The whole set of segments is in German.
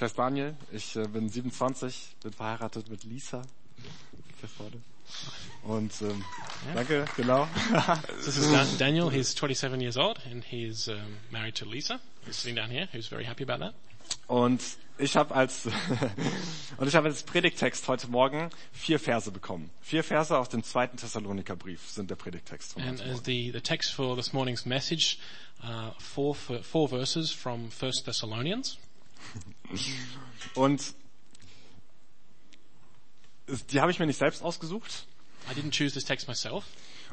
Ich heiße Daniel, ich äh, bin 27, bin verheiratet mit Lisa. Hier vorne. Und ähm, Ja. danke, genau. This is Dan- Daniel. He's 27 years old and he's um, married to Lisa, who's sitting down here, who's very happy about that. Und ich habe als und ich habe als Predigtext heute Morgen vier Verse bekommen. Vier Verse aus dem zweiten Thessalonikerbrief sind der Predigtext von And as the, the text for this morning's message, uh, four, four verses from First Thessalonians. Und die habe ich mir nicht selbst ausgesucht. I didn't choose this text myself.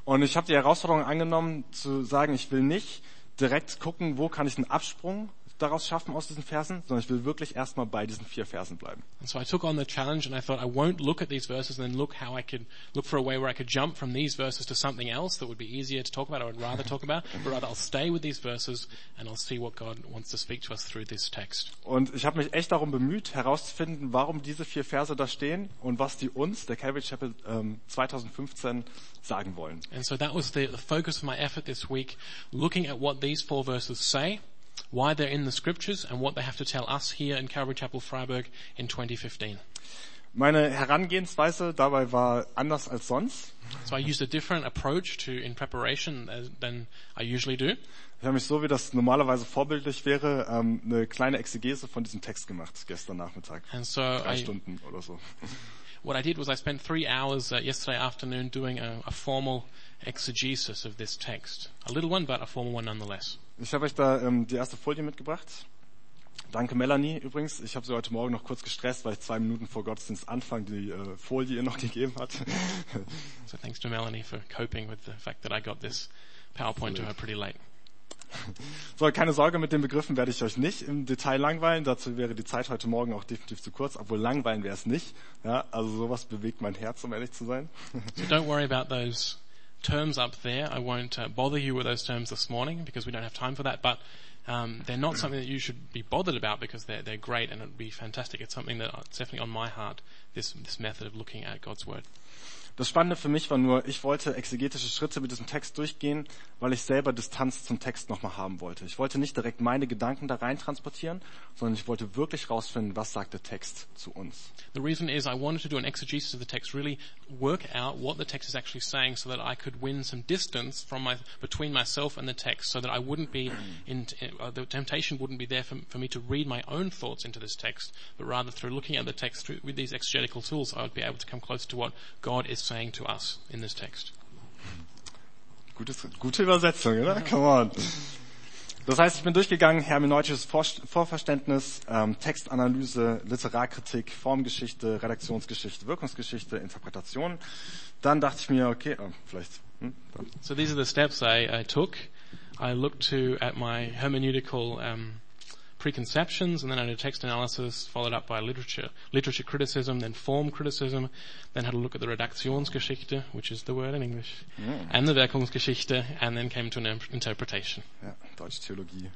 Und ich habe die Herausforderung angenommen, zu sagen, ich will nicht direkt gucken, wo kann ich einen Absprung daraus schaffen aus diesen Versen, sondern ich will wirklich erstmal bei diesen vier Versen bleiben. And so I took on the challenge and I thought I won't look at these verses and then look how I could look for a way where I could jump from these verses to something else that would be easier to talk about or I'd rather talk about, but rather I'll stay with these verses and I'll see what God wants to speak to us through this text. Und ich habe mich echt darum bemüht, herauszufinden, warum diese vier Verse da stehen und was die uns, der Calvary Chapel ähm, 2015, sagen wollen. And so that was the, the focus of my effort this week, looking at what these four verses say, why they're in the scriptures, and what they have to tell us here in Calvary Chapel Freiburg in 2015. Meine Herangehensweise dabei war anders als sonst. So I used a different approach to in preparation as, than I usually do. Ich habe mich so, wie das normalerweise vorbildlich wäre, ähm, eine kleine Exegese von diesem Text gemacht gestern Nachmittag. And so Drei I, Stunden oder so. What I did was I spent three hours uh, yesterday afternoon doing a, a formal exegesis of this text. A little one, but a formal one nonetheless. Ich habe euch da ähm, die erste Folie mitgebracht. Danke Melanie übrigens. Ich habe sie heute Morgen noch kurz gestresst, weil ich zwei Minuten vor Gottesdienst Anfang die äh, Folie ihr noch gegeben hat. So thanks to Melanie for coping with the fact that I got this PowerPoint to her pretty late. So, keine Sorge, mit den Begriffen werde ich euch nicht im Detail langweilen. Dazu wäre die Zeit heute Morgen auch definitiv zu kurz, obwohl langweilen wäre es nicht. Ja, also sowas bewegt mein Herz, um ehrlich zu sein. So don't worry about those terms up there. I won't uh, bother you with those terms this morning because we don't have time for that. But um, they're not something that you should be bothered about because they're they're great and it'd be fantastic. It's something that it's definitely on my heart. This this method of looking at God's word. Das Spannende für mich war nur, ich wollte exegetische Schritte mit diesem Text durchgehen, weil ich selber Distanz zum Text nochmal haben wollte. Ich wollte nicht direkt meine Gedanken da rein transportieren, sondern ich wollte wirklich rausfinden, was sagt der Text zu uns. The reason is I wanted to do an exegesis of the text, really work out what the text is actually saying, so that I could win some distance from my between myself and the text, so that I wouldn't be in uh, the temptation wouldn't be there for, for me to read my own thoughts into this text, but rather through looking at the text through, with these exegetical tools, I would be able to come closer to what God is saying to us in this text. Gutes, gute Übersetzung, oder? Come on. Das heißt, ich bin durchgegangen, hermeneutisches Vor Vorverständnis, ähm, Textanalyse, Literarkritik, Formgeschichte, Redaktionsgeschichte, Wirkungsgeschichte, Interpretation. Dann dachte ich mir, okay, oh, vielleicht. Hm. So these are the steps I, I took. I looked to at my hermeneutical um, preconceptions, and then I did text analysis, followed up by literature, literature criticism, then form criticism, then had a look at the Redaktionsgeschichte, which is the word in English, mm. and the Wirkungsgeschichte, and then came to an interpretation. Ja, Deutsche Theologie.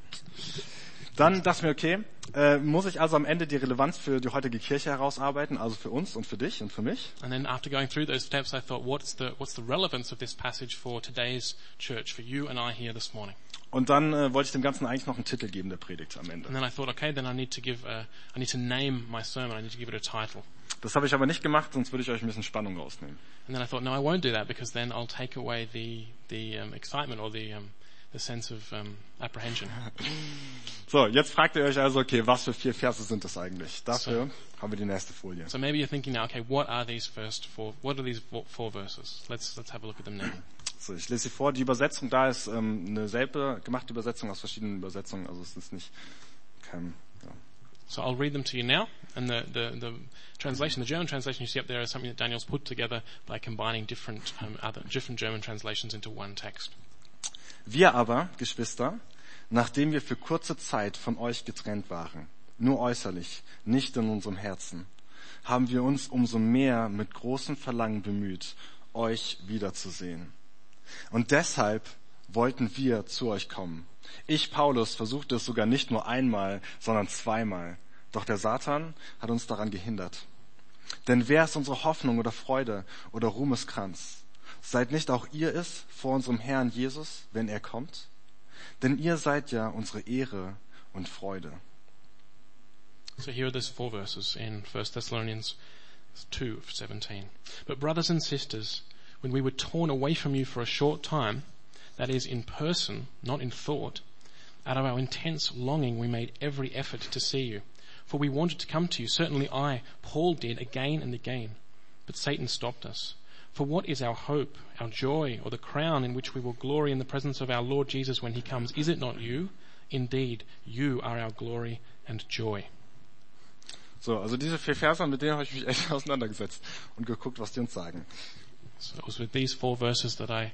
Dann dachte ich mir, okay, äh, muss ich also am Ende die Relevanz für die heutige Kirche herausarbeiten, also für uns und für dich und für mich. And then after going through those steps, I thought, what's the what's the relevance of this passage for today's church, for you and I here this morning? Und dann äh, wollte ich dem Ganzen eigentlich noch einen Titel geben, der Predigt am Ende. And then I thought, okay, then I need to give a, I need to name my sermon. I need to give it a title. Das habe ich aber nicht gemacht, sonst würde ich euch ein bisschen Spannung rausnehmen. And then I thought, no, I won't do that because then I'll take away the the um, excitement or the um, the sense of um, apprehension. So, jetzt fragt ihr euch also, okay, was für vier Verse sind das eigentlich? Dafür haben wir die nächste Folie. So maybe you're thinking now, okay, what are these first four? What are these four, four verses? Let's let's have a look at them now. So, ich lese sie vor. Die Übersetzung da ist ähm, eine selber gemachte Übersetzung aus verschiedenen Übersetzungen, also es ist nicht kein, ja. So I'll read them to you now. And the, the, the translation, the German translation you see up there is something that Daniel's put together by combining different um, other different German translations into one text. Wir aber, Geschwister, nachdem wir für kurze Zeit von euch getrennt waren, nur äußerlich, nicht in unserem Herzen, haben wir uns umso mehr mit großem Verlangen bemüht, euch wiederzusehen. Und deshalb wollten wir zu euch kommen. Ich, Paulus, versuchte es sogar nicht nur einmal, sondern zweimal. Doch der Satan hat uns daran gehindert. Denn wer ist unsere Hoffnung oder Freude oder Ruhmeskranz? Seid nicht auch ihr es vor unserem Herrn Jesus, wenn er kommt? Denn ihr seid ja unsere Ehre und Freude. So here are those four verses in 1 Thessalonians 2, 17. But brothers and sisters, when we were torn away from you for a short time, that is in person, not in thought, out of our intense longing we made every effort to see you. For we wanted to come to you, certainly I, Paul did again and again, but Satan stopped us. For what is our hope, our joy, or the crown in which we will glory in the presence of our Lord Jesus when he comes? Is it not you? Indeed, you are our glory and joy. So, also diese vier Verse, mit denen habe ich mich echt auseinandergesetzt und geguckt, was die uns sagen. So it was with these four verses that I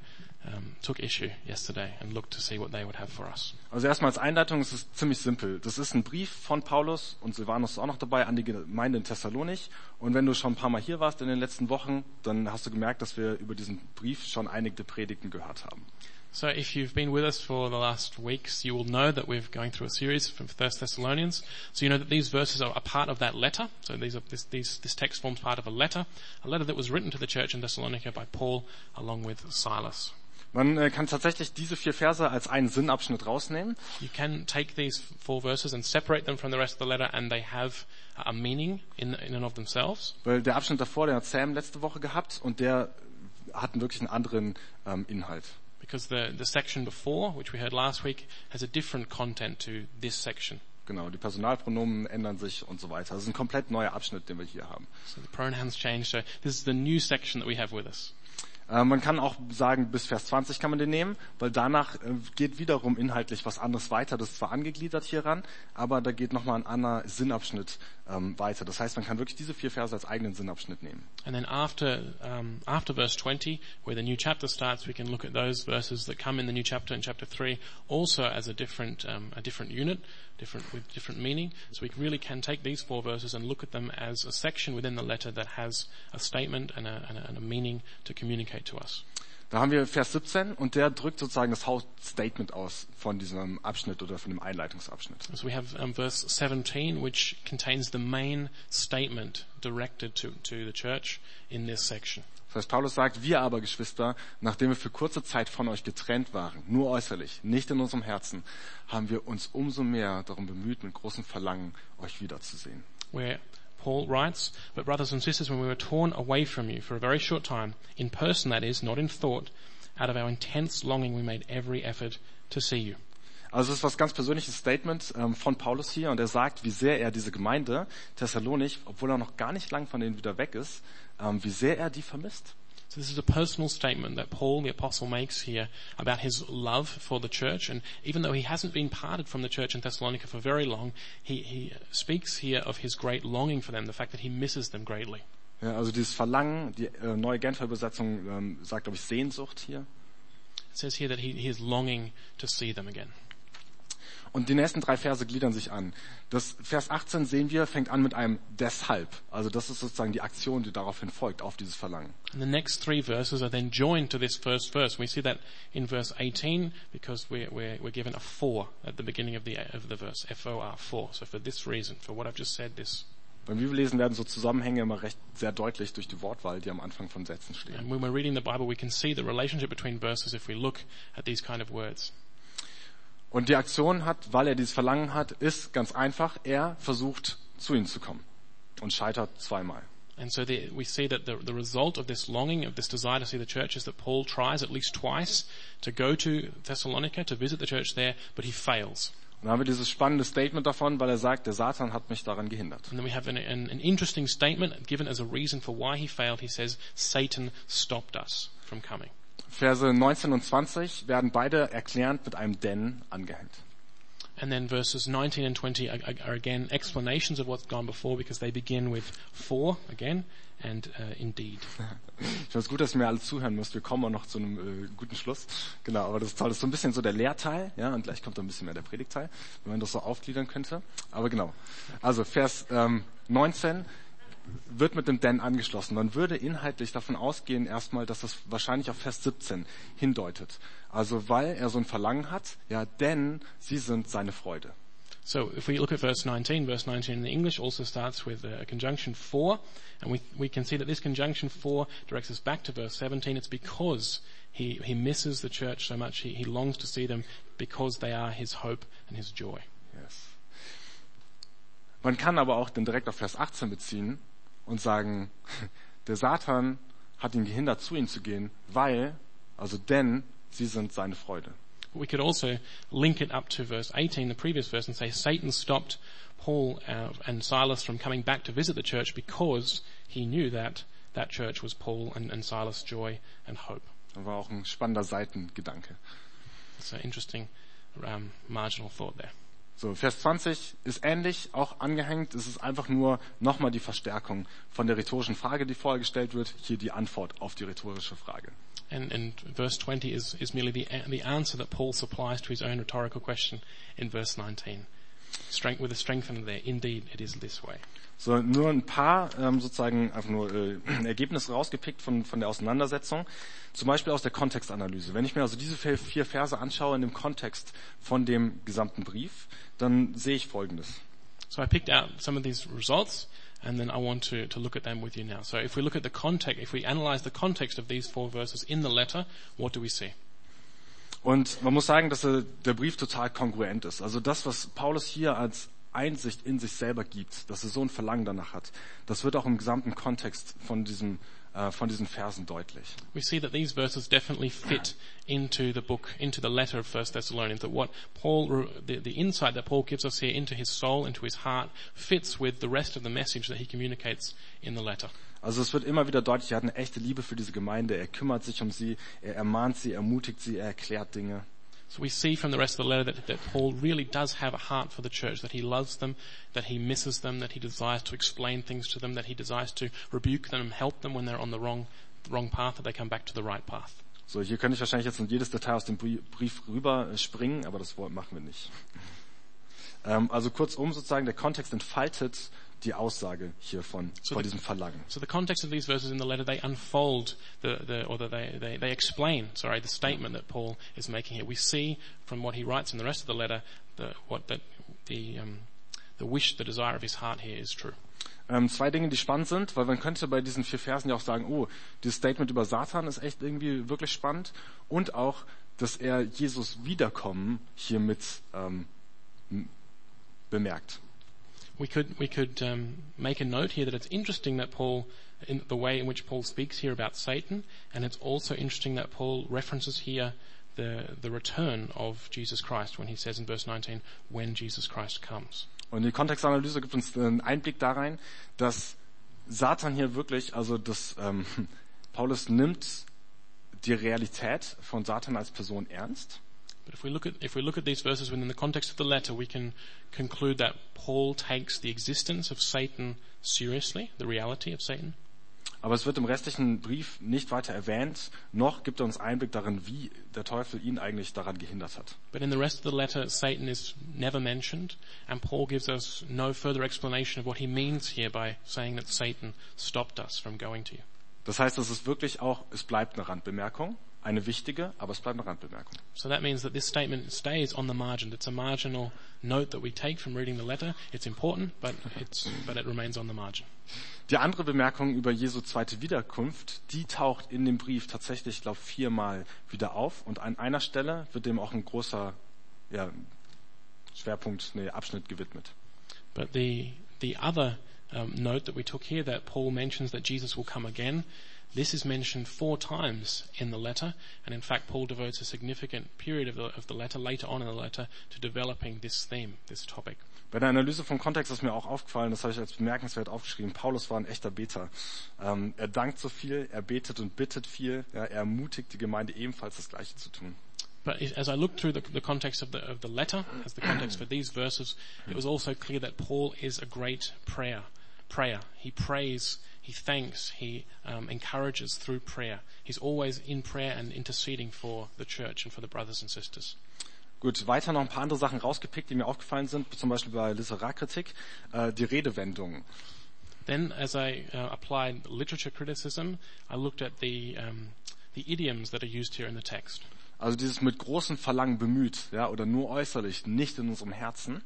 Um, took issue yesterday and looked to see what they would have for us. Also erstmal als Einleitung, es ist ziemlich simpel. Das ist ein Brief von Paulus und Silvanus ist auch noch dabei an die Gemeinde in Thessalonik. Und wenn du schon ein paar Mal hier warst in den letzten Wochen, dann hast du gemerkt, dass wir über diesen Brief schon einige Predigten gehört haben. So if you've been with us for the last weeks, you will know that we're going through a series from First Thessalonians. So you know that these verses are a part of that letter. So these are, this, these, this text forms part of a letter, a letter that was written to the church in Thessalonica by Paul along with Silas. Man äh, kann tatsächlich diese vier Verse als einen Sinnabschnitt rausnehmen. You can take these four verses and separate them from the rest of the letter and they have a meaning in, in and of themselves. Weil der Abschnitt davor, den hat Sam letzte Woche gehabt und der hat wirklich einen anderen ähm, Inhalt. Because the, the section before, which we heard last week, has a different content to this section. Genau, die Personalpronomen ändern sich und so weiter. Das ist ein komplett neuer Abschnitt, den wir hier haben. So the pronouns change. So this is the new section that we have with us. Äh, man kann auch sagen, bis Vers 20 kann man den nehmen, weil danach äh, geht wiederum inhaltlich was anderes weiter. Das ist zwar angegliedert hieran, aber da geht nochmal ein anderer Sinnabschnitt ähm, weiter. Das heißt, man kann wirklich diese vier Verse als eigenen Sinnabschnitt nehmen. And then after, um, after verse 20, where the new chapter starts, we can look at those verses that come in the new chapter in chapter 3 also as a different, um, a different unit, different, with different meaning. So we really can take these four verses and look at them as a section within the letter that has a statement and a, and a, and a meaning to communicate to us. Da haben wir Vers 17 und der drückt sozusagen das Hauptstatement aus von diesem Abschnitt oder von dem Einleitungsabschnitt. So we have um, verse 17, which contains the main statement directed to, to the church in this section. Das heißt, Paulus sagt, wir aber, Geschwister, nachdem wir für kurze Zeit von euch getrennt waren, nur äußerlich, nicht in unserem Herzen, haben wir uns umso mehr darum bemüht, mit großem Verlangen euch wiederzusehen. Where Paul writes, But brothers and sisters, when we were torn away from you for a very short time, in person that is, not in thought, out of our intense longing we made every effort to see you. Also es ist was ganz persönliches Statement ähm, von Paulus hier und er sagt, wie sehr er diese Gemeinde Thessalonik, obwohl er noch gar nicht lang von denen wieder weg ist, ähm, wie sehr er die vermisst. So this is a personal statement that Paul the apostle makes here about his love for the church and even though he hasn't been parted from the church in Thessalonica for very long, he, he speaks here of his great longing for them, the fact that he misses them greatly. Ja, also dieses Verlangen, die äh, neue Genfer Übersetzung ähm, sagt, glaube ich, Sehnsucht hier. It says here that he, he is longing to see them again. Und die nächsten drei Verse gliedern sich an. Das Vers 18 sehen wir, fängt an mit einem deshalb. Also das ist sozusagen die Aktion, die daraufhin folgt, auf dieses Verlangen. And the next three verses are then joined to this first verse. We see that in verse 18 because we're, we're, we're given a for at the beginning of the, of the verse. F-O-R, for. So for this reason, for what I've just said, this. Beim Bibellesen werden so Zusammenhänge immer recht sehr deutlich durch die Wortwahl, die am Anfang von Sätzen stehen. And when we're reading the Bible, we can see the relationship between verses if we look at these kind of words. Und die Aktion hat, weil er dieses Verlangen hat, ist ganz einfach, er versucht zu ihnen zu kommen und scheitert zweimal. And so the, we see that the, the result of this longing, of this desire to see the church is that Paul tries at least twice to go to Thessalonica, to visit the church there, but he fails. Und dann haben wir dieses spannende Statement davon, weil er sagt, der Satan hat mich daran gehindert. And then we have an, an, an interesting statement given as a reason for why he failed. He says, Satan stopped us from coming. Verse 19 und 20 werden beide erklärend mit einem denn angehängt. And then verses 19 and 20 are, are again explanations of what's gone before because they begin with for again and uh, indeed. Ich finde es gut, dass ihr mir alle zuhören müsst. Wir kommen auch noch zu einem äh, guten Schluss. Genau, aber das ist toll. Das ist so ein bisschen so der Lehrteil, ja, und gleich kommt ein bisschen mehr der Predigteil, wenn man das so aufgliedern könnte. Aber genau. Also Vers ähm, 19 wird mit dem denn angeschlossen. Man würde inhaltlich davon ausgehen erstmal, dass das wahrscheinlich auf Vers 17 hindeutet. Also weil er so ein Verlangen hat, ja, denn sie sind seine Freude. So if we look at verse 19, verse 19 in the English also starts with a conjunction for, and we, we can see that this conjunction for directs us back to verse 17. It's because he, he misses the church so much, he, he longs to see them because they are his hope and his joy. Yes. Man kann aber auch dann direkt auf Vers 18 beziehen und sagen, der Satan hat ihn gehindert, zu ihm zu gehen, weil, also denn, sie sind seine Freude. We could also link it up to verse 18, the previous verse, and say Satan stopped Paul uh, and Silas from coming back to visit the church because he knew that that church was Paul and, and Silas' joy and hope. Das war auch ein spannender Seitengedanke. An interesting um, marginal thought there. So, Vers 20 ist ähnlich, auch angehängt. Es ist einfach nur nochmal die Verstärkung von der rhetorischen Frage, die vorher gestellt wird. Hier die Antwort auf die rhetorische Frage. And, and verse 20 is, is merely the, the answer that Paul supplies to his own rhetorical question in verse 19. Strength, with a strengthener there. Indeed, it is this way. So, nur ein paar ähm, sozusagen einfach nur äh, Ergebnisse rausgepickt von, von der Auseinandersetzung. Zum Beispiel aus der Kontextanalyse. Wenn ich mir also diese vier Verse anschaue in dem Kontext von dem gesamten Brief, dann sehe ich Folgendes. So I picked out some of these results and then I want to, to look at them with you now. So if we look at the context, if we analyze the context of these four verses in the letter, what do we see? Und man muss sagen, dass der Brief total kongruent ist. Also das, was Paulus hier als Einsicht in sich selber gibt, dass er so ein Verlangen danach hat, das wird auch im gesamten Kontext von diesem von diesen Versen deutlich. We see that these verses definitely fit into the book, into the letter of First Thessalonians. That what Paul, the, the insight that Paul gives us here into his soul, into his heart, fits with the rest of the message that he communicates in the letter. Also es wird immer wieder deutlich, er hat eine echte Liebe für diese Gemeinde, er kümmert sich um sie, er ermahnt sie, ermutigt sie, er erklärt Dinge. So we see from the rest of the letter that, that Paul really does have a heart for the church, that he loves them, that he misses them, that he desires to explain things to them, that he desires to rebuke them and help them when they're on the wrong, wrong path, that they come back to the right path. So, hier könnte ich wahrscheinlich jetzt in jedes Detail aus dem Brief rüber springen, aber das machen wir nicht. Ähm, also kurzum sozusagen, der Kontext entfaltet die Aussage hier von, So von the- diesem Verlangen. So the context of these verses in the letter, they unfold the, the or the, they, they, they explain, sorry, the statement that Paul is making here. We see from what he writes in the rest of the letter, the, what that, the, um, the wish, the desire of his heart here is true. Ähm, zwei Dinge, die spannend sind, weil man könnte bei diesen vier Versen ja auch sagen, oh, dieses Statement über Satan ist echt irgendwie wirklich spannend und auch, dass er Jesus Wiederkommen hiermit ähm, bemerkt. We could, we could um, make a note here that it's interesting that Paul, in the way in which Paul speaks here about Satan, and it's also interesting that Paul references here the, the return of Jesus Christ when he says in verse 19, when Jesus Christ comes. Und die Kontextanalyse gibt uns einen Einblick da rein, dass Satan hier wirklich, also dass ähm, Paulus nimmt die Realität von Satan als Person ernst. But if we look at if we look at these verses within the context of the letter, we can conclude that Paul takes the existence of Satan seriously, the reality of Satan. Aber es wird im restlichen Brief nicht weiter erwähnt, noch gibt er uns Einblick darin, wie der Teufel ihn eigentlich daran gehindert hat. But in the rest of the letter, Satan is never mentioned, and Paul gives us no further explanation of what he means here by saying that Satan stopped us from going to you. Das heißt, es ist wirklich auch, es bleibt eine Randbemerkung, eine wichtige, aber es bleibt eine Randbemerkung. So that means that this statement stays on the margin. It's a marginal note that we take from reading the letter. It's important, but it's but it remains on the margin. Die andere Bemerkung über Jesu zweite Wiederkunft, die taucht in dem Brief tatsächlich, ich glaube, viermal wieder auf und an einer Stelle wird dem auch ein großer ja, Schwerpunkt, nee, Abschnitt gewidmet. But the the other um, note that we took here that Paul mentions that Jesus will come again. This is mentioned four times in the letter, and in fact, Paul devotes a significant period of the, of the letter later on in the letter to developing this theme, this topic. Bei der Analyse vom Kontext ist mir auch aufgefallen, das habe ich als bemerkenswert aufgeschrieben, Paulus war ein echter Beter. Ähm, er dankt so viel, er betet und bittet viel, ja, er ermutigt die Gemeinde ebenfalls das Gleiche zu tun. But as I looked through the, the context of the, of the letter, as the context for these verses, it was also clear that Paul is a great prayer, prayer. He prays, he thanks, he um, encourages through prayer. He's always in prayer and interceding for the church and for the brothers and sisters. Gut, weiter noch ein paar andere Sachen rausgepickt, die mir aufgefallen sind, zum Beispiel bei Literaturkritik, äh, die Redewendungen. Then, as I uh, applied literature criticism, I looked at the um, the idioms that are used here in the text. Also dieses mit großem Verlangen bemüht, ja, oder nur äußerlich, nicht in unserem Herzen,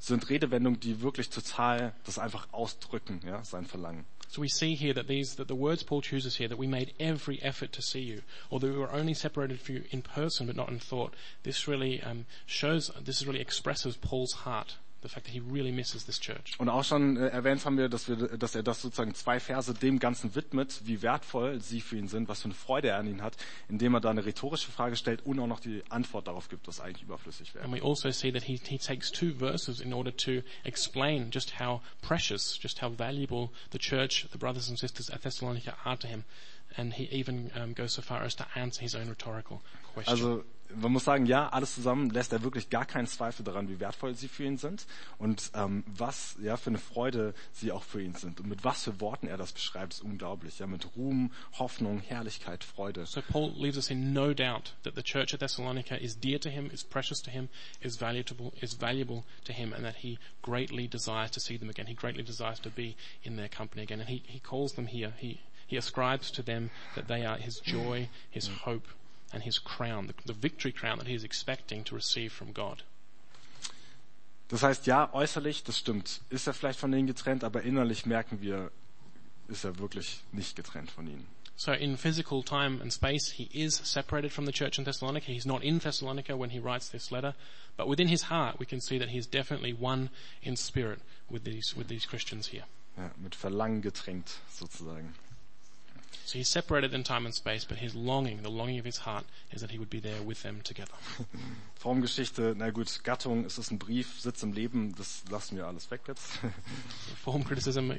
sind Redewendungen, die wirklich total das einfach ausdrücken, ja, sein Verlangen. So we see here that these, that the words Paul chooses here, that we made every effort to see you, that we were only separated from you in person but not in thought. This really um, shows, this really expresses Paul's heart the fact that he really misses this church. Und auch schon äh, erwähnt haben wir, dass, wir, dass er das sozusagen zwei Verse dem Ganzen widmet, wie wertvoll sie für ihn sind, was für eine Freude er an ihnen hat, indem er da eine rhetorische Frage stellt und auch noch die Antwort darauf gibt, was eigentlich überflüssig wäre. And we also see that he, he takes two verses in order to explain just how precious, just how valuable the church, the brothers and sisters at Thessalonica are to him. And he even um, goes so far as to answer his own rhetorical question. Also man muss sagen, ja, alles zusammen lässt er wirklich gar keinen Zweifel daran, wie wertvoll sie für ihn sind und ähm, was ja für eine Freude sie auch für ihn sind und mit was für Worten er das beschreibt, ist unglaublich. Ja, mit Ruhm, Hoffnung, Herrlichkeit, Freude. So Paul leaves us in no doubt that the church at Thessalonica is dear to him, is precious to him, is valuable, is valuable to him, and that he greatly desires to see them again. He greatly desires to be in their company again. And he, he calls them here, he, he ascribes to them that they are his joy, his hope, and his crown, the, the victory crown that he is expecting to receive from God. Das heißt, ja, äußerlich, das stimmt, ist er vielleicht von ihnen getrennt, aber innerlich merken wir, ist er wirklich nicht getrennt von ihnen. So in physical time and space, he is separated from the church in Thessalonica. He's not in Thessalonica when he writes this letter, but within his heart, we can see that he is definitely one in spirit with these with these Christians here. Ja, mit Verlangen getränkt sozusagen. So he's separated in time and space, but his longing, the longing of his heart, is that he would be there with them together. Formgeschichte, na gut, Gattung, es ist ein Brief, Sitz im Leben, das lassen wir alles weg jetzt. Form criticism,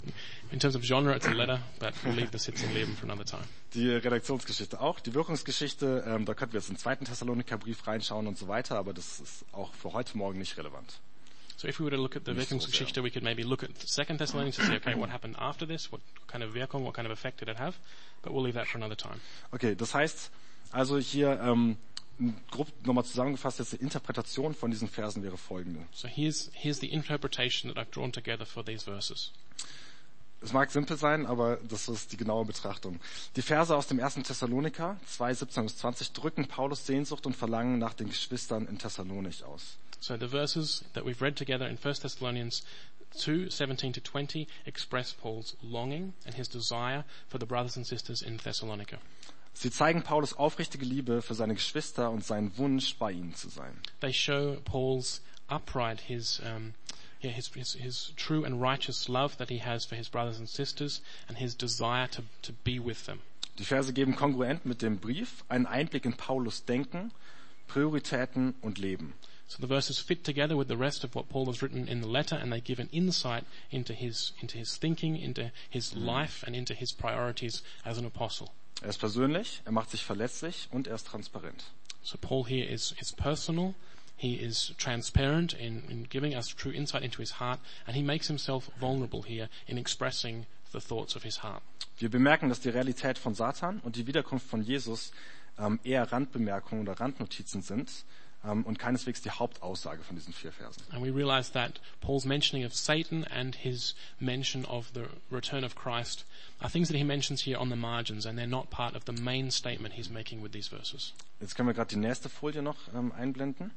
in terms of genre, it's a letter, but we'll leave the sits in Leben for another time. Die Redaktionsgeschichte auch, die Wirkungsgeschichte, ähm, da könnten wir jetzt in den zweiten Thessaloniker-Brief reinschauen und so weiter, aber das ist auch für heute Morgen nicht relevant. So if we were to look at the Wirkungsgeschichte, we could maybe look at Second Thessalonians to say, okay, what happened after this? What kind of Wirkung, what kind of effect did it have? But we'll leave that for another time. Okay, das heißt, also hier ähm, grob nochmal zusammengefasst, jetzt die Interpretation von diesen Versen wäre folgende. So here's, here's the interpretation that I've drawn together for these verses. Es mag simpel sein, aber das ist die genaue Betrachtung. Die Verse aus dem ersten Thessaloniker 2, 17 bis 20 drücken Paulus Sehnsucht und Verlangen nach den Geschwistern in Thessalonich aus. So the verses that we've read together in 1 Thessalonians 2, 17 to 20 express Paul's longing and his desire for the brothers and sisters in Thessalonica. Sie zeigen Paulus aufrichtige Liebe für seine Geschwister und seinen Wunsch, bei ihnen zu sein. They show Paul's upright, his, um, yeah, his, his, his true and righteous love that he has for his brothers and sisters and his desire to, to be with them. Die Verse geben kongruent mit dem Brief einen Einblick in Paulus Denken, Prioritäten und Leben. So the verses fit together with the rest of what Paul has written in the letter and they give an insight into his, into his thinking, into his life and into his priorities as an apostle. Er ist persönlich, er macht sich verletzlich und er ist transparent. So Paul here is, is personal, he is transparent in, in giving us true insight into his heart, and he makes himself vulnerable here in expressing the thoughts of his heart. Wir bemerken, dass die Realität von Satan und die Wiederkunft von Jesus ähm, eher Randbemerkungen oder Randnotizen sind und keineswegs die Hauptaussage von diesen vier Versen. And we realize that Paul's mentioning of Satan and his mention of the return of Christ are things that he mentions here on the margins, and they're not part of the main statement he's making with these verses. Jetzt können wir gerade die nächste Folie noch ähm, einblenden.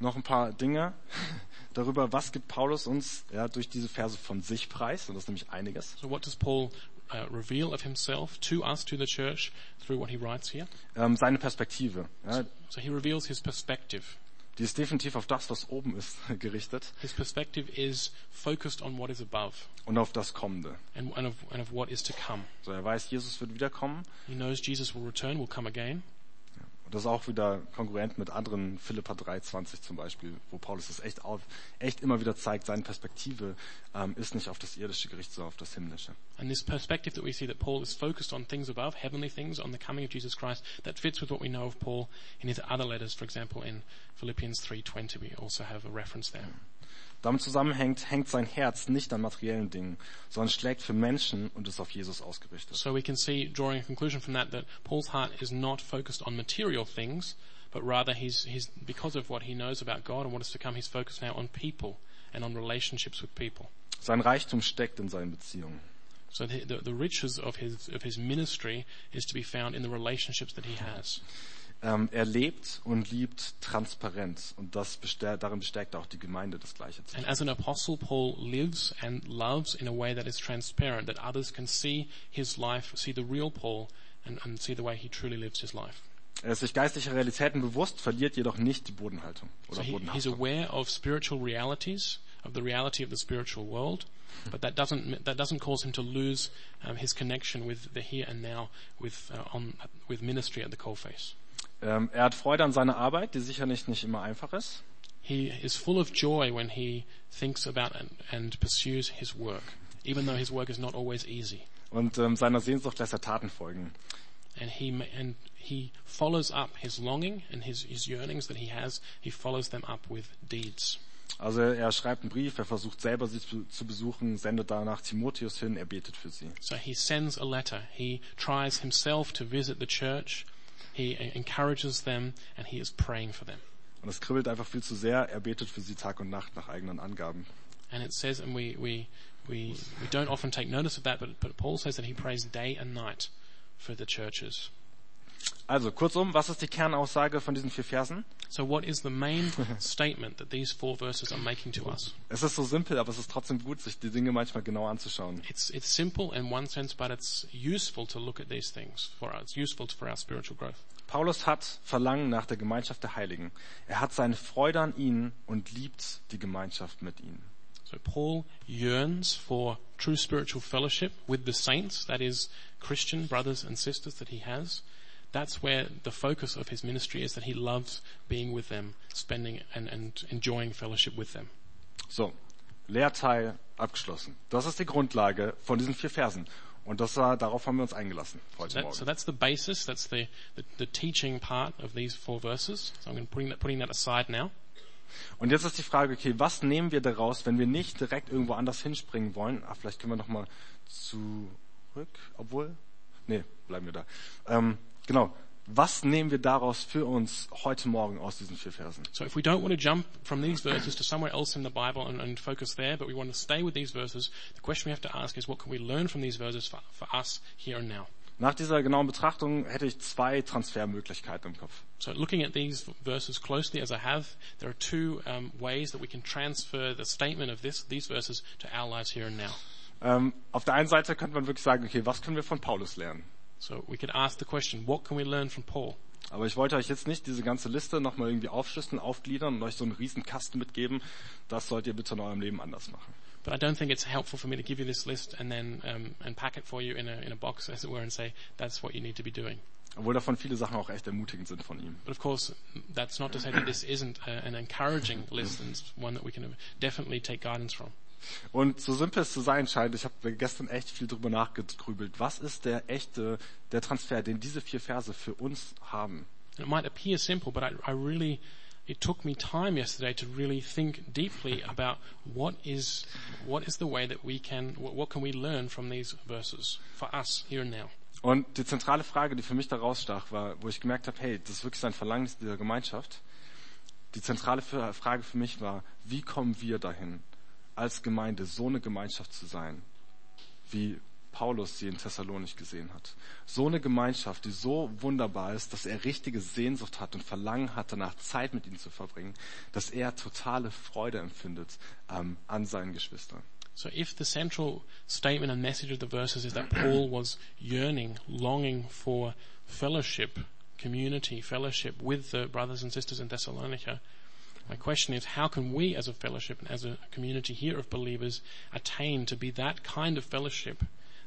Noch ein paar Dinge darüber, was gibt Paulus uns ja, durch diese Verse von sich preis, und das ist nämlich einiges. So what does Paul uh, reveal of himself to us, to the church, through what he writes here? Ähm, seine Perspektive, ja, So he reveals his perspective. die ist definitiv auf das, was oben ist, gerichtet His perspective is focused on what is above und auf das Kommende. and, and, of, and of what is to come. So, er weiß, Jesus wird wiederkommen He knows Jesus will return, will come again. Und das ist auch wieder konkurrent mit anderen, Philippa 3,20 zum Beispiel, wo Paulus das echt, auf, echt immer wieder zeigt, seine Perspektive ähm, ist nicht auf das irdische Gericht, sondern auf das himmlische. And this perspective that we see that Paul is focused on things above, heavenly things, on the coming of Jesus Christ, that fits with what we know of Paul in his other letters. For example, in Philippians 3.20, we also have a reference there. Damit zusammenhängt, hängt sein Herz nicht an materiellen Dingen, sondern schlägt für Menschen und ist auf Jesus ausgerichtet. So we can see, drawing a conclusion from that, that Paul's heart is not focused on material things, but rather he's, he's, because of what he knows about God and what is to come, he's focused now on people and on relationships with people. Sein Reichtum steckt in seinen Beziehungen. So the, the, the riches of his, of his ministry is to be found in the relationships that he has. Ähm, er lebt und liebt transparent und das bestärkt, darin bestärkt auch die Gemeinde das Gleiche zu And tun. as an apostle, Paul lives and loves in a way that is transparent, that others can see his life, see the real Paul, and, and see the way he truly lives his life. Er ist sich geistlicher Realitäten bewusst, verliert jedoch nicht die Bodenhaltung So oder he, he's Bodenhaftung. aware of spiritual realities, of the reality of the spiritual world, but that doesn't that doesn't cause him to lose um, his connection with the here and now, with uh, on with ministry at the coalface. Ähm, er hat Freude an seiner Arbeit, die sicherlich nicht immer einfach ist. He is full of joy when he thinks about and, and pursues his work, even though his work is not always easy. Und ähm, seiner Sehnsucht lässt er Taten folgen. And he and he follows up his longing and his, his yearnings that he has. He follows them up with deeds. Also er schreibt einen Brief, er versucht selber sie zu, zu besuchen, sendet danach Timotheus hin, er betet für sie. So he sends a letter. He tries himself to visit the church. He encourages them and he is praying for them. Und es kribbelt einfach viel zu sehr, er betet für sie Tag und Nacht nach eigenen Angaben. And it says, and we, we, we, we don't often take notice of that, but, but Paul says that he prays day and night for the churches. Also kurzum, was ist die Kernaussage von diesen vier Versen? So what is the main statement that these four verses are making to us? Es ist so simpel, aber es ist trotzdem gut, sich die Dinge manchmal genau anzuschauen. It's, it's simple in one sense, but it's useful to look at these things for us. Useful for our spiritual growth. Paulus hat Verlangen nach der Gemeinschaft der Heiligen. Er hat seine Freude an ihnen und liebt die Gemeinschaft mit ihnen. So Paul yearns for true spiritual fellowship with the saints, that is Christian brothers and sisters that he has. That's where the focus of his ministry is that he loves being with them, spending and, and enjoying fellowship with them. So, Lehrteil abgeschlossen. Das ist die Grundlage von diesen vier Versen. Und das, war- darauf haben wir uns eingelassen heute That, so Morgen. that's the basis, that's the, the, the teaching part of these four verses. So I'm going to putting that, putting that aside now. Und jetzt ist die Frage, okay, was nehmen wir daraus, wenn wir nicht direkt irgendwo anders hinspringen wollen? Ach, vielleicht können wir noch mal zurück, obwohl, nee, bleiben wir da. Ähm, genau. Was nehmen wir daraus für uns heute Morgen aus diesen vier Versen? So if we don't want to jump from these verses to somewhere else in the Bible and, and focus there, but we want to stay with these verses, the question we have to ask is what can we learn from these verses for, for us here and now? Nach dieser genauen Betrachtung hätte ich zwei Transfermöglichkeiten im Kopf. So looking at these verses closely as I have, there are two um, ways that we can transfer the statement of this, these verses to our lives here and now. Ähm, auf der einen Seite könnte man wirklich sagen, okay, was können wir von Paulus lernen? So we could ask the question, what can we learn from Paul? Aber ich wollte euch jetzt nicht diese ganze Liste nochmal irgendwie aufschlüsseln, aufgliedern und euch so einen riesen Kasten mitgeben. Das sollt ihr bitte in eurem Leben anders machen. But I don't think it's helpful for me to give you this list and then um, and pack it for you in a in a box, as it were, and say that's what you need to be doing. Obwohl davon viele Sachen auch echt ermutigend sind von ihm. But of course, that's not to say that this isn't a, an encouraging list and it's one that we can definitely take guidance from. Und so simpel es zu sein scheint, ich habe gestern echt viel drüber nachgegrübelt. Was ist der echte, der Transfer, den diese vier Verse für uns haben? It might appear simple, but I, I really, it took me time yesterday to really think deeply about what is, what is the way that we can, what, can we learn from these verses for us here and now. Und die zentrale Frage, die für mich da rausstach, war, wo ich gemerkt habe, hey, das ist wirklich sein Verlangen dieser Gemeinschaft. Die zentrale Frage für mich war, wie kommen wir dahin, als Gemeinde so eine Gemeinschaft zu sein, wie Paulus sie in Thessalonich gesehen hat. So eine Gemeinschaft, die so wunderbar ist, dass er richtige Sehnsucht hat und Verlangen hat, danach Zeit mit ihnen zu verbringen, dass er totale Freude empfindet ähm, an seinen Geschwistern. So if the central statement and message of the verses is that Paul was yearning, longing for fellowship, community, fellowship with the brothers and sisters in Thessalonica, my question is how can we as a fellowship and as a community here of believers attain to be that kind of fellowship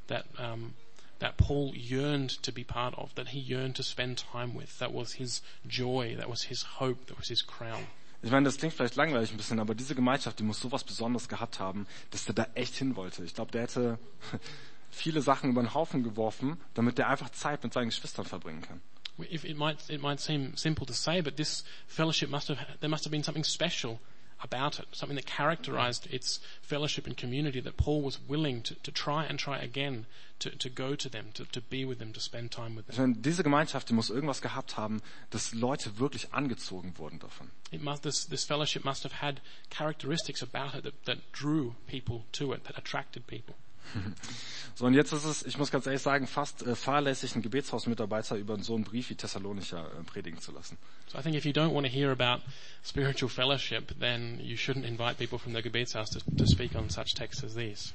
that, um, that Paul yearned to be part of, that he yearned to spend time with, that was his joy, that was his hope, that was his crown. Ich meine, das klingt vielleicht langweilig ein bisschen, aber diese Gemeinschaft, die muss sowas Besonderes gehabt haben, dass der da echt hin wollte. Ich glaube, der hätte viele Sachen über den Haufen geworfen, damit der einfach Zeit mit seinen Geschwistern verbringen kann. If it might it might seem simple to say, but this fellowship must have there must have been something special about it, something that characterized its fellowship and community that Paul was willing to, to try and try again to, to go to them, to, to be with them, to spend time with them. meine, diese Gemeinschaft, die muss irgendwas gehabt haben, dass Leute wirklich angezogen wurden davon. It must this this fellowship must have had characteristics about it that, that drew people to it, that attracted people. So, und jetzt ist es, ich muss ganz ehrlich sagen, fast äh, fahrlässig, einen Gebetshausmitarbeiter über so einen Brief wie Thessalonicher äh, predigen zu lassen. So I think if you don't want to hear about spiritual fellowship, then you shouldn't invite people from the Gebetshaus to, to speak on such texts as these.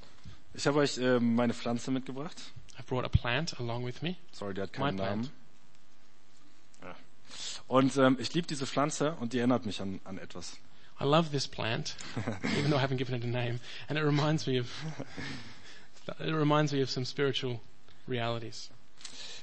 Ich habe euch äh, meine Pflanze mitgebracht. I've brought a plant along with me. Sorry, die hat My keinen plant. Namen. Ja. Und ähm, ich liebe diese Pflanze und die erinnert mich an, an etwas. I love this plant, even though I haven't given it a name, and it reminds me of it reminds me of some spiritual realities.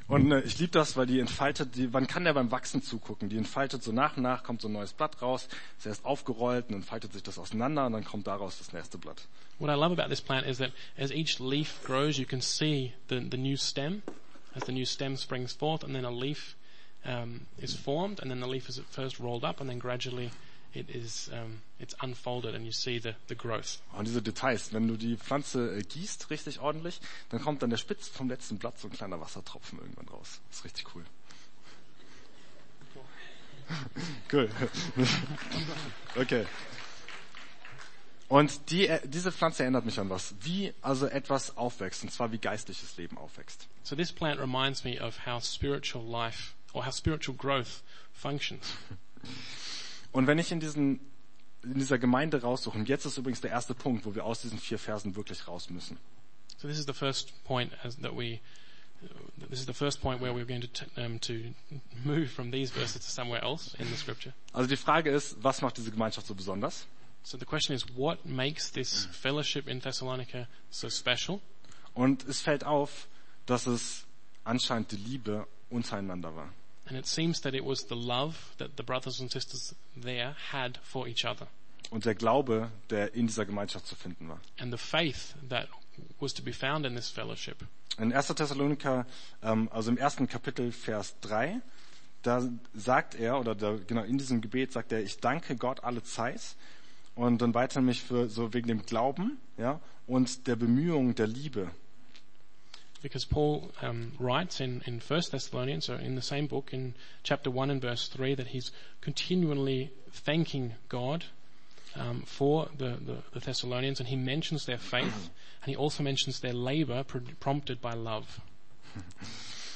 Und äh, ich liebe das, weil die entfaltet, die, man kann ja beim Wachsen zugucken. Die entfaltet so nach und nach, kommt so ein neues Blatt raus, ist erst aufgerollt und dann faltet sich das auseinander und dann kommt daraus das nächste Blatt. What I love about this plant is that as each leaf grows, you can see the, the new stem, as the new stem springs forth, and then a leaf um, is formed, and then the leaf is at first rolled up, and then gradually it is um, it's unfolded, and you see the, the growth. Und diese Details, wenn du die Pflanze äh, gießt richtig ordentlich, dann kommt an der Spitze vom letzten Blatt so ein kleiner Wassertropfen irgendwann raus. Das ist richtig cool. cool. okay. Und die, äh, diese Pflanze erinnert mich an was. Wie also etwas aufwächst, und zwar wie geistliches Leben aufwächst. So this plant reminds me of how spiritual life or how spiritual growth functions. Und wenn ich in diesen in dieser Gemeinde raussuche, und jetzt ist übrigens der erste Punkt, wo wir aus diesen vier Versen wirklich raus müssen. So this is the first point as, that we. This is the first point where we're going to um, to move from these verses to somewhere else in the scripture. Also die Frage ist, was macht diese Gemeinschaft so besonders? So the question is, what makes this fellowship in Thessalonica so special? Und es fällt auf, dass es anscheinend die Liebe untereinander war. And it seems that it was the love that the brothers and sisters there had for each other, Und der Glaube, der in dieser Gemeinschaft zu finden war. and the faith that was to be found in this fellowship. In 1. Thessaloniker, ähm, also im ersten Kapitel, Vers 3, da sagt er, oder da, genau in diesem Gebet sagt er, ich danke Gott alle Zeit und dann weiter mich für so wegen dem Glauben, ja, und der Bemühung der Liebe. Because Paul um, writes in, in 1 Thessalonians, or in the same book, in chapter 1 and verse 3, that he's continually thanking God um, for the, the, the Thessalonians, and he mentions their faith, and he also mentions their labor pr- prompted by love.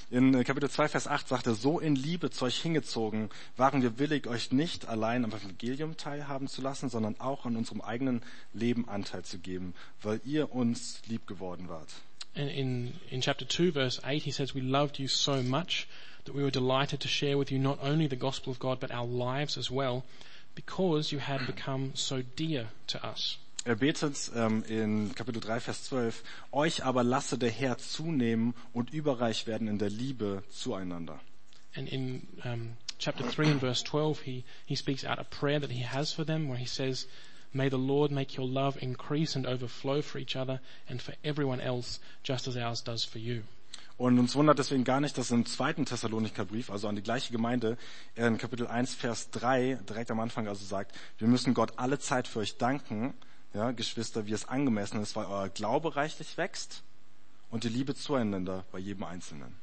In äh, Kapitel 2, Vers 8 sagt er, so in Liebe zu euch hingezogen, waren wir willig, euch nicht allein am Evangelium teilhaben zu lassen, sondern auch an unserem eigenen Leben Anteil zu geben, weil ihr uns lieb geworden wart. And in, in chapter 2 verse 8 he says, we loved you so much that we were delighted to share with you not only the gospel of God, but our lives as well, because you had become so dear to us. Er betet ähm, in Kapitel 3, Vers 12, euch aber lasse der Herr zunehmen und überreich werden in der Liebe zueinander. And in um, chapter 3 and verse 12, he, he speaks out a prayer that he has for them where he says, May the Lord make your love increase and overflow for each other and for everyone else, just as ours does for you. Und uns wundert deswegen gar nicht, dass im zweiten Thessaloniker Brief, also an die gleiche Gemeinde, in Kapitel 1, Vers 3 direkt am Anfang also sagt, wir müssen Gott alle Zeit für euch danken, ja, Geschwister, wie es angemessen ist, weil euer Glaube reichlich wächst und die Liebe zueinander bei jedem Einzelnen.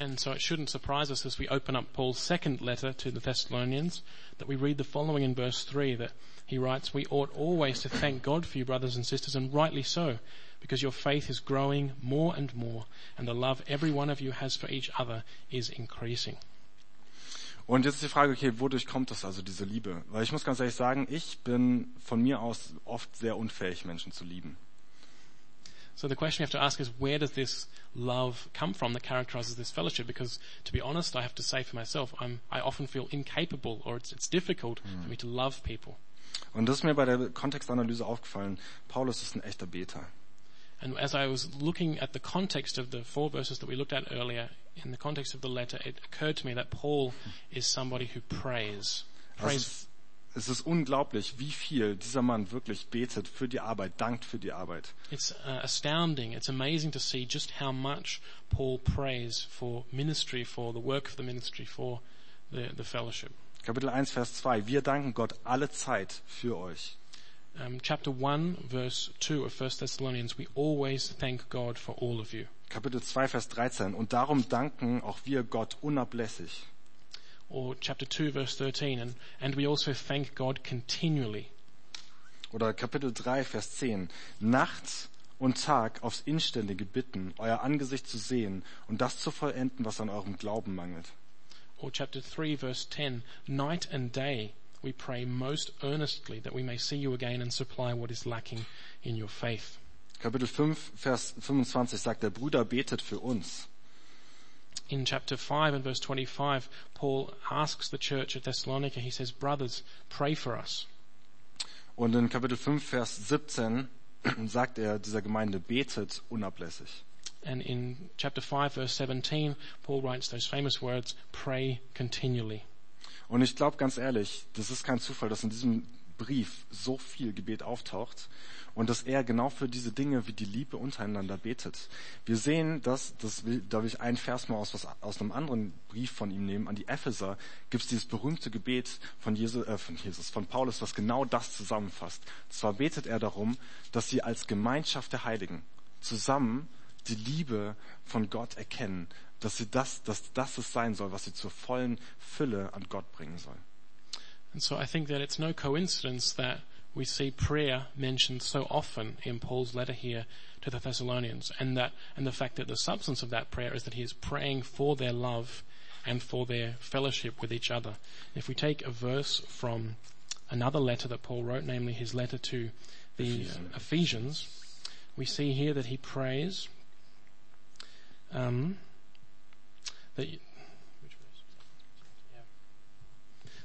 And so it shouldn't surprise us as we open up Paul's second letter to the Thessalonians that we read the following in verse 3 that he writes, We ought always to thank God for you, brothers and sisters, and rightly so, because your faith is growing more and more, and the love every one of you has for each other is increasing. Und jetzt ist die Frage, okay, wodurch kommt das also, diese Liebe? Weil ich muss ganz ehrlich sagen, ich bin von mir aus oft sehr unfähig, Menschen zu lieben. So the question we have to ask is where does this love come from that characterizes this fellowship? Because to be honest, I have to say for myself, I'm, I often feel incapable or it's, it's difficult for mm. me to love people. Und das ist mir bei der Kontextanalyse aufgefallen. Paulus ist ein echter Beter. And as I was looking at the context of the four verses that we looked at earlier, in the context of the letter, it occurred to me that Paul is somebody who prays. Prays es ist unglaublich, wie viel dieser Mann wirklich betet für die Arbeit, dankt für die Arbeit. It's uh, astounding. It's amazing to see just how much Paul prays for ministry, for the work of the ministry, for the, the fellowship. Kapitel 1, Vers 2. Wir danken Gott alle Zeit für euch. Um, chapter 1, verse 2 of 1 Thessalonians, we always thank God for all of you. Kapitel 2, Vers 13. Und darum danken auch wir Gott unablässig. Or chapter 2, verse 13, and, and we also thank God continually. Oder Kapitel 3, Vers 10. Nacht und Tag aufs Inständige bitten, euer Angesicht zu sehen und das zu vollenden, was an eurem Glauben mangelt. Or chapter 3, verse 10, night and day we pray most earnestly that we may see you again and supply what is lacking in your faith. Kapitel 5, Vers 25 sagt der Bruder betet für uns. In chapter 5 and verse 25, Paul asks the church at Thessalonica, he says, brothers, pray for us. Und in Kapitel 5, Vers 17 sagt er dieser Gemeinde, betet unablässig. And in chapter 5 verse 17, Paul writes those famous words, pray continually. Und ich glaube ganz ehrlich, das ist kein Zufall, dass in diesem Brief so viel Gebet auftaucht und dass er genau für diese Dinge wie die Liebe untereinander betet. Wir sehen, dass, das will, da will ich einen Vers mal aus, was, aus einem anderen Brief von ihm nehmen, an die Epheser, gibt es dieses berühmte Gebet von, Jesus, äh, von Jesus, von Paulus, was genau das zusammenfasst. zwar betet er darum, dass sie als Gemeinschaft der Heiligen zusammen die Liebe von Gott erkennen, dass sie das, dass das es sein soll, was sie zur vollen Fülle an Gott bringen soll. And so I think that it's no coincidence that we see prayer mentioned so often in Paul's letter here to the Thessalonians and that, and the fact that the substance of that prayer is that he is praying for their love and for their fellowship with each other. If we take a verse from another letter that Paul wrote, namely his letter to the uh, Ephesians, we see here that he prays um, that, which verse? Yeah.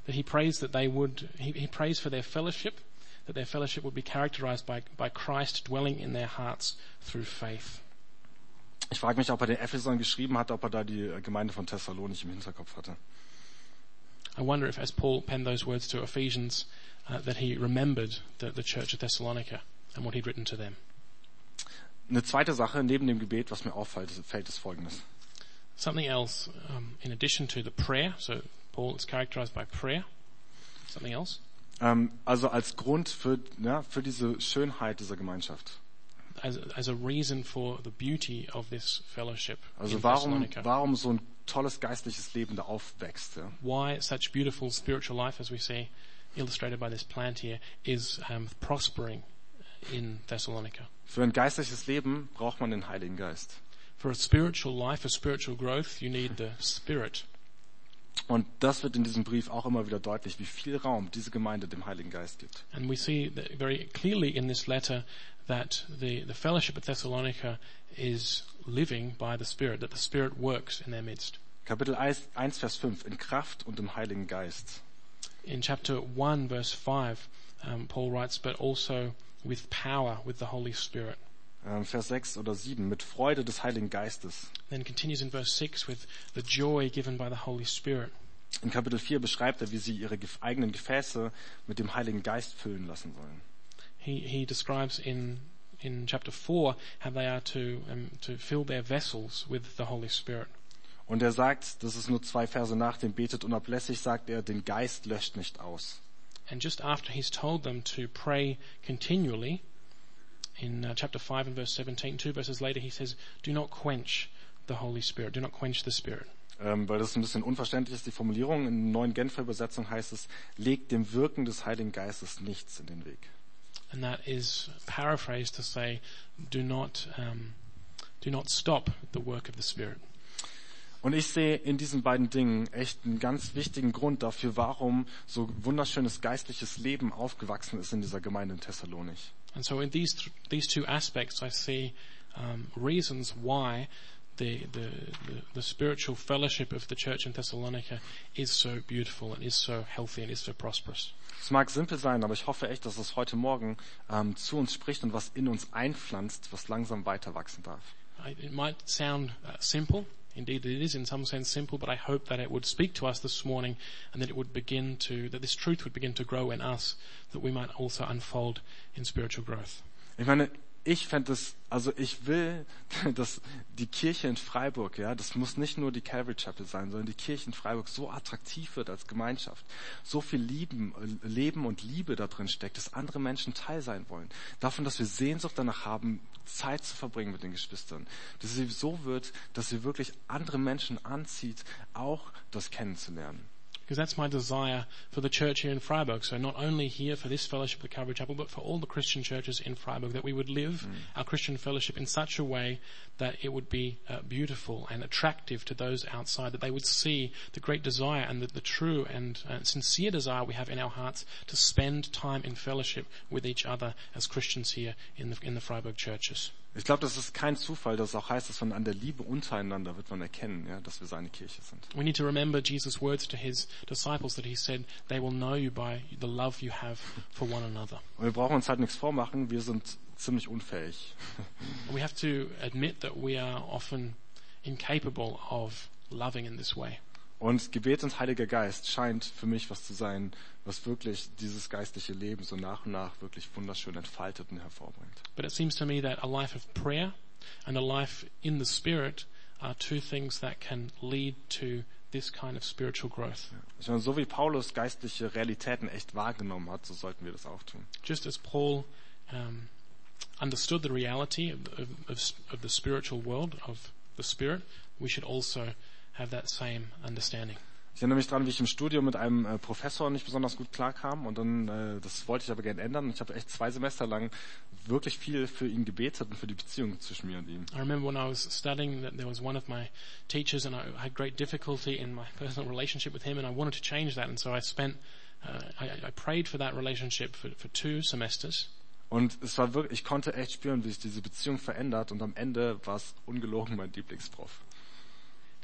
that he prays that they would, he, he prays for their fellowship, that their fellowship would be characterized by, by Christ dwelling in their hearts through faith. Ich frage mich, ob er den Ephesern geschrieben hat, ob er da die Gemeinde von Thessalonich im Hinterkopf hatte. I wonder if, as Paul penned those words to Ephesians, uh, that he remembered the, the church of Thessalonica and what he'd written to them. Eine zweite Sache neben dem Gebet, was mir auffällt, fällt ist folgendes. Something else, um, in addition to the prayer, so Paul is characterized by prayer. Something else? Ähm, also als Grund für, ja, für diese Schönheit dieser Gemeinschaft. As, as a reason for the beauty of this fellowship Also in warum, warum so ein tolles geistliches Leben da aufwächst. Ja? Why such beautiful spiritual life, as we see illustrated by this plant here, is um, prospering in Thessalonica. Für ein geistliches Leben braucht man den Heiligen Geist. For a spiritual life, for spiritual growth, you need the Spirit. Und das wird in diesem Brief auch immer wieder deutlich, wie viel Raum diese Gemeinde dem Heiligen Geist gibt. And we see very clearly in this letter that the, the fellowship at Thessalonica is living by the Spirit, that the Spirit works in their midst. Kapitel 1, 1, Vers 5, in Kraft und im Heiligen Geist. In chapter 1 verse 5, um, Paul writes, but also with power, with the Holy Spirit. Ähm, Vers 6 oder 7, mit Freude des Heiligen Geistes. Then continues in verse 6 with the joy given by the Holy Spirit. In Kapitel 4 beschreibt er, wie sie ihre eigenen Gefäße mit dem Heiligen Geist füllen lassen sollen. He, he describes in, in chapter 4 how they are to, um, to fill their vessels with the Holy Spirit. Und er sagt, das ist nur zwei Verse nach dem Betet unablässig, sagt er, den Geist löscht nicht aus. And just after he's told them to pray continually, in uh, chapter 5 and verse 17, two verses later, he says, do not quench the Holy Spirit. Do not quench the Spirit. Ähm, weil das ein bisschen unverständlich ist, die Formulierung. In der neuen Genfer Übersetzung heißt es, legt dem Wirken des Heiligen Geistes nichts in den Weg. And that is paraphrased to say, do not, um, do not stop the work of the Spirit. Und ich sehe in diesen beiden Dingen echt einen ganz wichtigen Grund dafür, warum so wunderschönes geistliches Leben aufgewachsen ist in dieser Gemeinde in Thessalonich. And so in these, th- these two aspects, I see um, reasons why the, the, the, the spiritual fellowship of the church in Thessalonica is so beautiful and is so healthy and is so prosperous. Es mag simpel sein, aber ich hoffe echt, dass es heute Morgen ähm, zu uns spricht und was in uns einpflanzt, was langsam weiter wachsen darf. It might sound uh, simple. Indeed, it is in some sense simple, but I hope that it would speak to us this morning and that it would begin to, that this truth would begin to grow in us, that we might also unfold in spiritual growth. Ich meine, ich fände es, also ich will, dass die Kirche in Freiburg, ja, das muss nicht nur die Calvary Chapel sein, sondern die Kirche in Freiburg so attraktiv wird als Gemeinschaft, so viel Lieben, Leben und Liebe da drin steckt, dass andere Menschen Teil sein wollen. Davon, dass wir Sehnsucht danach haben, Zeit zu verbringen mit den Geschwistern. Dass sie so wird, dass sie wirklich andere Menschen anzieht, auch das kennenzulernen. Because that's my desire for the church here in Freiburg. So not only here for this fellowship at Calvary Chapel, but for all the Christian churches in Freiburg, that we would live mm. our Christian fellowship in such a way that it would be uh, beautiful and attractive to those outside, that they would see the great desire and the, the true and uh, sincere desire we have in our hearts to spend time in fellowship with each other as Christians here in the, in the Freiburg churches. Ich glaube, das ist kein Zufall, dass es auch heißt, dass man an der Liebe untereinander wird man erkennen, ja, dass wir seine Kirche sind. We need to remember Jesus' words to his disciples that he said, they will know you by the love you have for one another. Und wir brauchen uns halt nichts vormachen, wir sind ziemlich unfähig. We have to admit that we are often incapable of loving in this way. Und Gebet und Heiliger Geist scheint für mich was zu sein, was wirklich dieses geistliche Leben so nach und nach wirklich wunderschön entfaltet und hervorbringt. But it seems to me that a life of prayer and a life in the Spirit are two things that can lead to this kind of spiritual growth. Ich meine, so wie Paulus geistliche Realitäten echt wahrgenommen hat, so sollten wir das auch tun. Just as Paul um, understood the reality of, of, of, the spiritual world, of the Spirit, we should also have that same understanding. Ich erinnere mich daran, wie ich im Studium mit einem äh, Professor nicht besonders gut klarkam und dann, äh, das wollte ich aber gerne ändern. Ich habe echt zwei Semester lang wirklich viel für ihn gebetet und für die Beziehung zwischen mir und ihm. I remember when I was studying that there was one of my teachers and I had great difficulty in my personal relationship with him and I wanted to change that and so I spent, uh, I, I prayed for that relationship for, for two semesters. Und es war wirklich, ich konnte echt spüren, wie sich diese Beziehung verändert und am Ende war es ungelogen mein Lieblingsprof.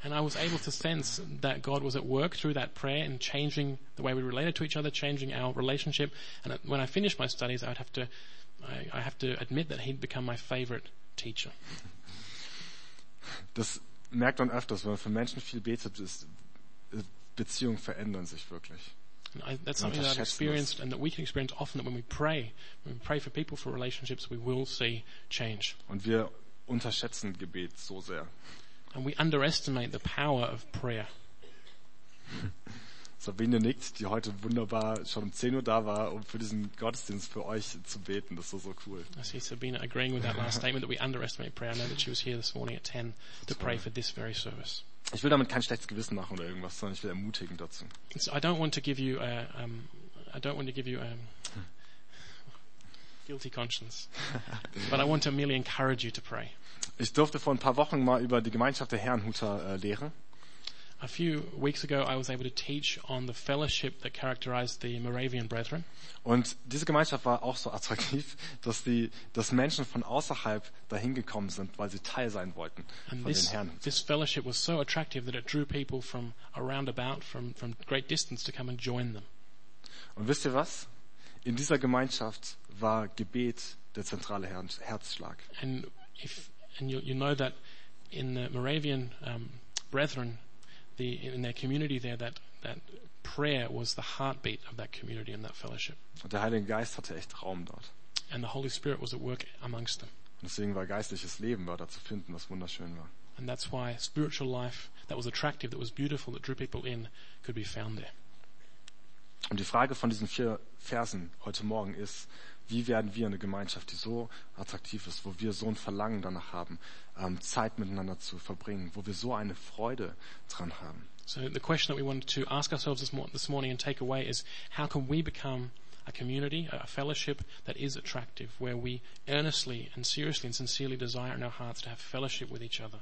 And I was able to sense that God was at work through that prayer and changing the way we related to each other, changing our relationship. And when I finished my studies, I would have to, I, I have to admit that he'd become my favorite teacher. Das merkt man öfters, wenn man für Menschen viel betet, äh, Beziehungen verändern sich wirklich. And I, that's something that I've experienced and that we can experience often that when we pray, when we pray for people, for relationships, we will see change. Und wir unterschätzen Gebet so sehr. And we underestimate the power of prayer. Sabine nickt, die heute wunderbar schon um 10 Uhr da war, um für diesen Gottesdienst für euch zu beten. Das ist so cool. I see Sabina agreeing with that last statement that we underestimate prayer. I know that she was here this morning at 10 to pray for this very service. Ich will damit kein schlechtes Gewissen machen oder irgendwas, sondern ich will ermutigen dazu. So I don't want to give you a, um, I don't want to give you a guilty conscience, but I want to merely encourage you to pray. Ich durfte vor ein paar Wochen mal über die Gemeinschaft der Herrenhuter äh, lehren. A few weeks ago, I was able to teach on the fellowship that characterized the Moravian Brethren. Und diese Gemeinschaft war auch so attraktiv, dass die, dass Menschen von außerhalb dahin gekommen sind, weil sie Teil sein wollten And von den this, this fellowship was so attractive that it drew people from around about, from, from great distance to come and join them. Und wisst ihr was? In dieser Gemeinschaft war Gebet der zentrale Her Herzschlag. And if, and you, you know that in the Moravian um, Brethren, the, in their community there, that, that prayer was the heartbeat of that community and that fellowship. Und der Heilige Geist hatte echt Raum dort. And the Holy Spirit was at work amongst them. Und deswegen war geistliches Leben war da zu finden, was wunderschön war. And that's why spiritual life that was attractive, that was beautiful, that drew people in, could be found there. Und die Frage von diesen vier Versen heute Morgen ist, wie werden wir eine Gemeinschaft, die so attraktiv ist, wo wir so ein Verlangen danach haben, ähm, Zeit miteinander zu verbringen, wo wir so eine Freude dran haben. So the question that we wanted to ask ourselves this, mor- this morning and take away is how can we become a community, a fellowship that is attractive, where we earnestly and seriously and sincerely desire in our hearts to have fellowship with each other,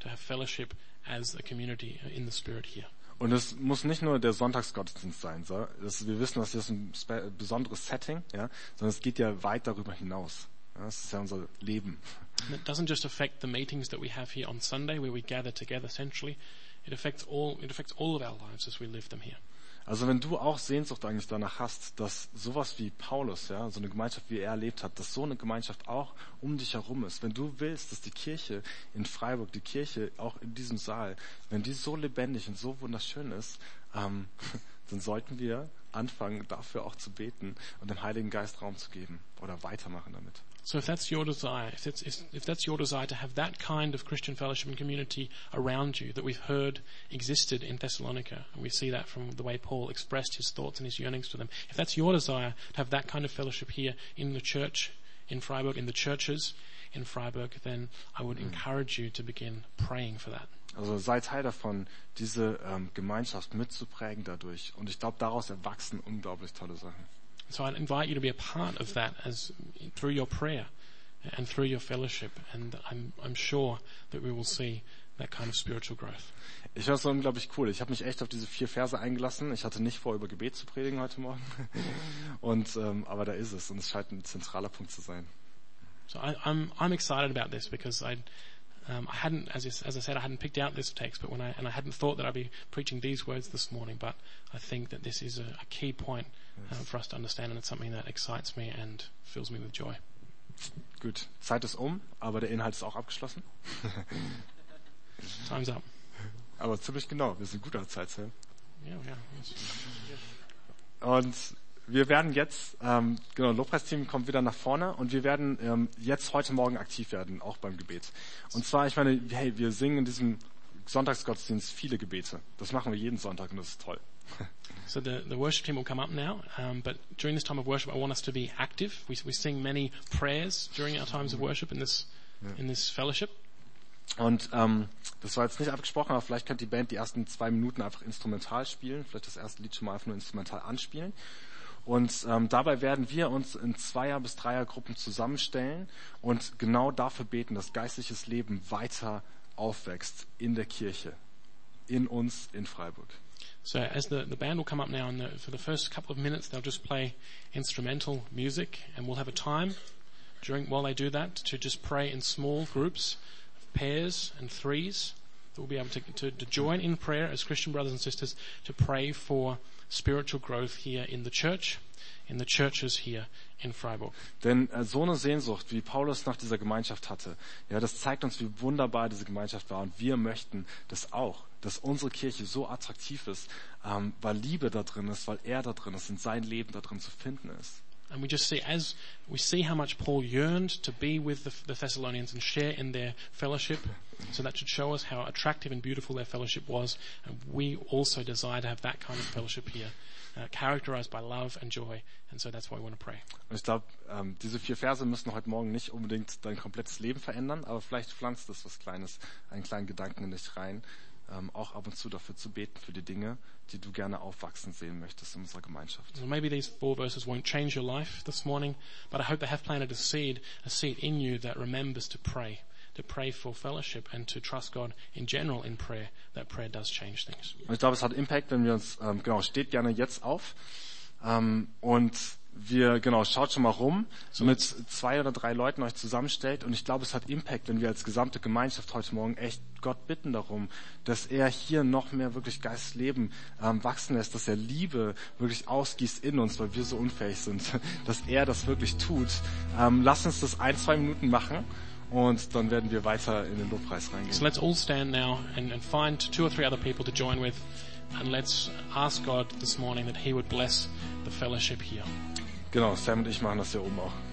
to have fellowship as a community in the Spirit here. Und es muss nicht nur der Sonntagsgottesdienst sein. So. Das, wir wissen, das ist ein besonderes Setting, ja, sondern es geht ja weit darüber hinaus. Ja, das ist ja unser Leben. And it doesn't just affect the meetings that we have here on Sunday where we gather together centrally. It affects all, it affects all of our lives as we live them here. Also wenn du auch Sehnsucht eigentlich danach hast, dass sowas wie Paulus, ja, so eine Gemeinschaft wie er erlebt hat, dass so eine Gemeinschaft auch um dich herum ist. Wenn du willst, dass die Kirche in Freiburg, die Kirche auch in diesem Saal, wenn die so lebendig und so wunderschön ist, ähm, dann sollten wir anfangen, dafür auch zu beten und dem Heiligen Geist Raum zu geben oder weitermachen damit. So if that's your desire, if that's, if, if that's your desire to have that kind of Christian fellowship and community around you that we've heard existed in Thessalonica, and we see that from the way Paul expressed his thoughts and his yearnings to them, if that's your desire to have that kind of fellowship here in the church in Freiburg, in the churches in Freiburg, then I would mm. encourage you to begin praying for that. Also sei Teil davon, diese ähm, Gemeinschaft mitzuprägen dadurch. Und ich glaube, daraus erwachsen unglaublich tolle Sachen. So I'd invite you to be a part of that as through your prayer and through your fellowship, and I'm, I'm sure that we will see that kind of spiritual growth. Ich finde das so unglaublich cool. Ich habe mich echt auf diese vier Verse eingelassen. Ich hatte nicht vor, über Gebet zu predigen heute Morgen. Und ähm, aber da ist es und es scheint ein zentraler Punkt zu sein. So I, I'm I'm excited about this because I um, I hadn't, as, I- as I said, I hadn't picked out this text, but when I and I hadn't thought that I'd be preaching these words this morning. But I think that this is a, a key point uh, for us to understand, and it's something that excites me and fills me with joy. Gut, Zeit ist um, aber der Inhalt ist auch abgeschlossen. Time's up. Aber ziemlich genau, wir sind gut an Zeit. Ja? Yeah, yeah. Und wir werden jetzt, ähm, genau, Lobpreisteam kommt wieder nach vorne und wir werden ähm, jetzt heute Morgen aktiv werden, auch beim Gebet. Und zwar, ich meine, hey, wir singen in diesem Sonntagsgottesdienst viele Gebete. Das machen wir jeden Sonntag und das ist toll. So the, the worship team will come up now, um, but during this time of worship, I want us to be active. We, we sing many prayers during our times of worship in this in this fellowship. Und ähm, das war jetzt nicht abgesprochen, aber vielleicht könnte die Band die ersten zwei Minuten einfach instrumental spielen, vielleicht das erste Lied schon mal einfach nur instrumental anspielen. Und ähm, dabei werden wir uns in Zweier- bis Dreiergruppen zusammenstellen und genau dafür beten, dass geistliches Leben weiter aufwächst in der Kirche, in uns, in Freiburg. So as the, the band will come up now, and the, for the first couple of minutes, they'll just play instrumental music, and we'll have a time during while they do that to just pray in small groups, of pairs and threes. That we'll be able to, to, to join in prayer as Christian brothers and sisters to pray for spiritual growth here in the church, in the churches here in Freiburg. Denn äh, so eine Sehnsucht, wie Paulus nach dieser Gemeinschaft hatte, ja, das zeigt uns, wie wunderbar diese Gemeinschaft war. Und wir möchten das auch, dass unsere Kirche so attraktiv ist, ähm, weil Liebe da drin ist, weil er da drin ist und sein Leben da drin zu finden ist. And we just see, as we see how much Paul yearned to be with the, the Thessalonians and share in their fellowship, so that should show us how attractive and beautiful their fellowship was. And we also desire to have that kind of fellowship here, uh, characterized by love and joy. And so that's why we want to pray. Und ich glaube, ähm, diese vier Verse müssen heute Morgen nicht unbedingt dein komplettes Leben verändern, aber vielleicht pflanzt es was Kleines, einen kleinen Gedanken in dich rein, ähm, auch ab und zu dafür zu beten für die Dinge, die du gerne aufwachsen sehen möchtest in unserer Gemeinschaft. So maybe these four verses won't change your life this morning, but I hope they have planted a seed, a seed in you that remembers to pray, to pray for fellowship and to trust God in general in prayer, that prayer does change things. Und ich glaube, es hat Impact, wenn wir uns, ähm, genau, steht gerne jetzt auf. Ähm, und wir, genau, schaut schon mal rum, mit zwei oder drei Leuten euch zusammenstellt. Und ich glaube, es hat Impact, wenn wir als gesamte Gemeinschaft heute Morgen echt Gott bitten darum, dass er hier noch mehr wirklich Geistleben ähm, wachsen lässt, dass er Liebe wirklich ausgießt in uns, weil wir so unfähig sind, dass er das wirklich tut. Ähm, lasst uns das ein, zwei Minuten machen. Und dann werden wir weiter in den Lobpreis reingehen. So let's all stand now and, and find two or three other people to join with, and let's ask God this morning that He would bless the fellowship here. Genau, Sam und ich machen das hier oben auch.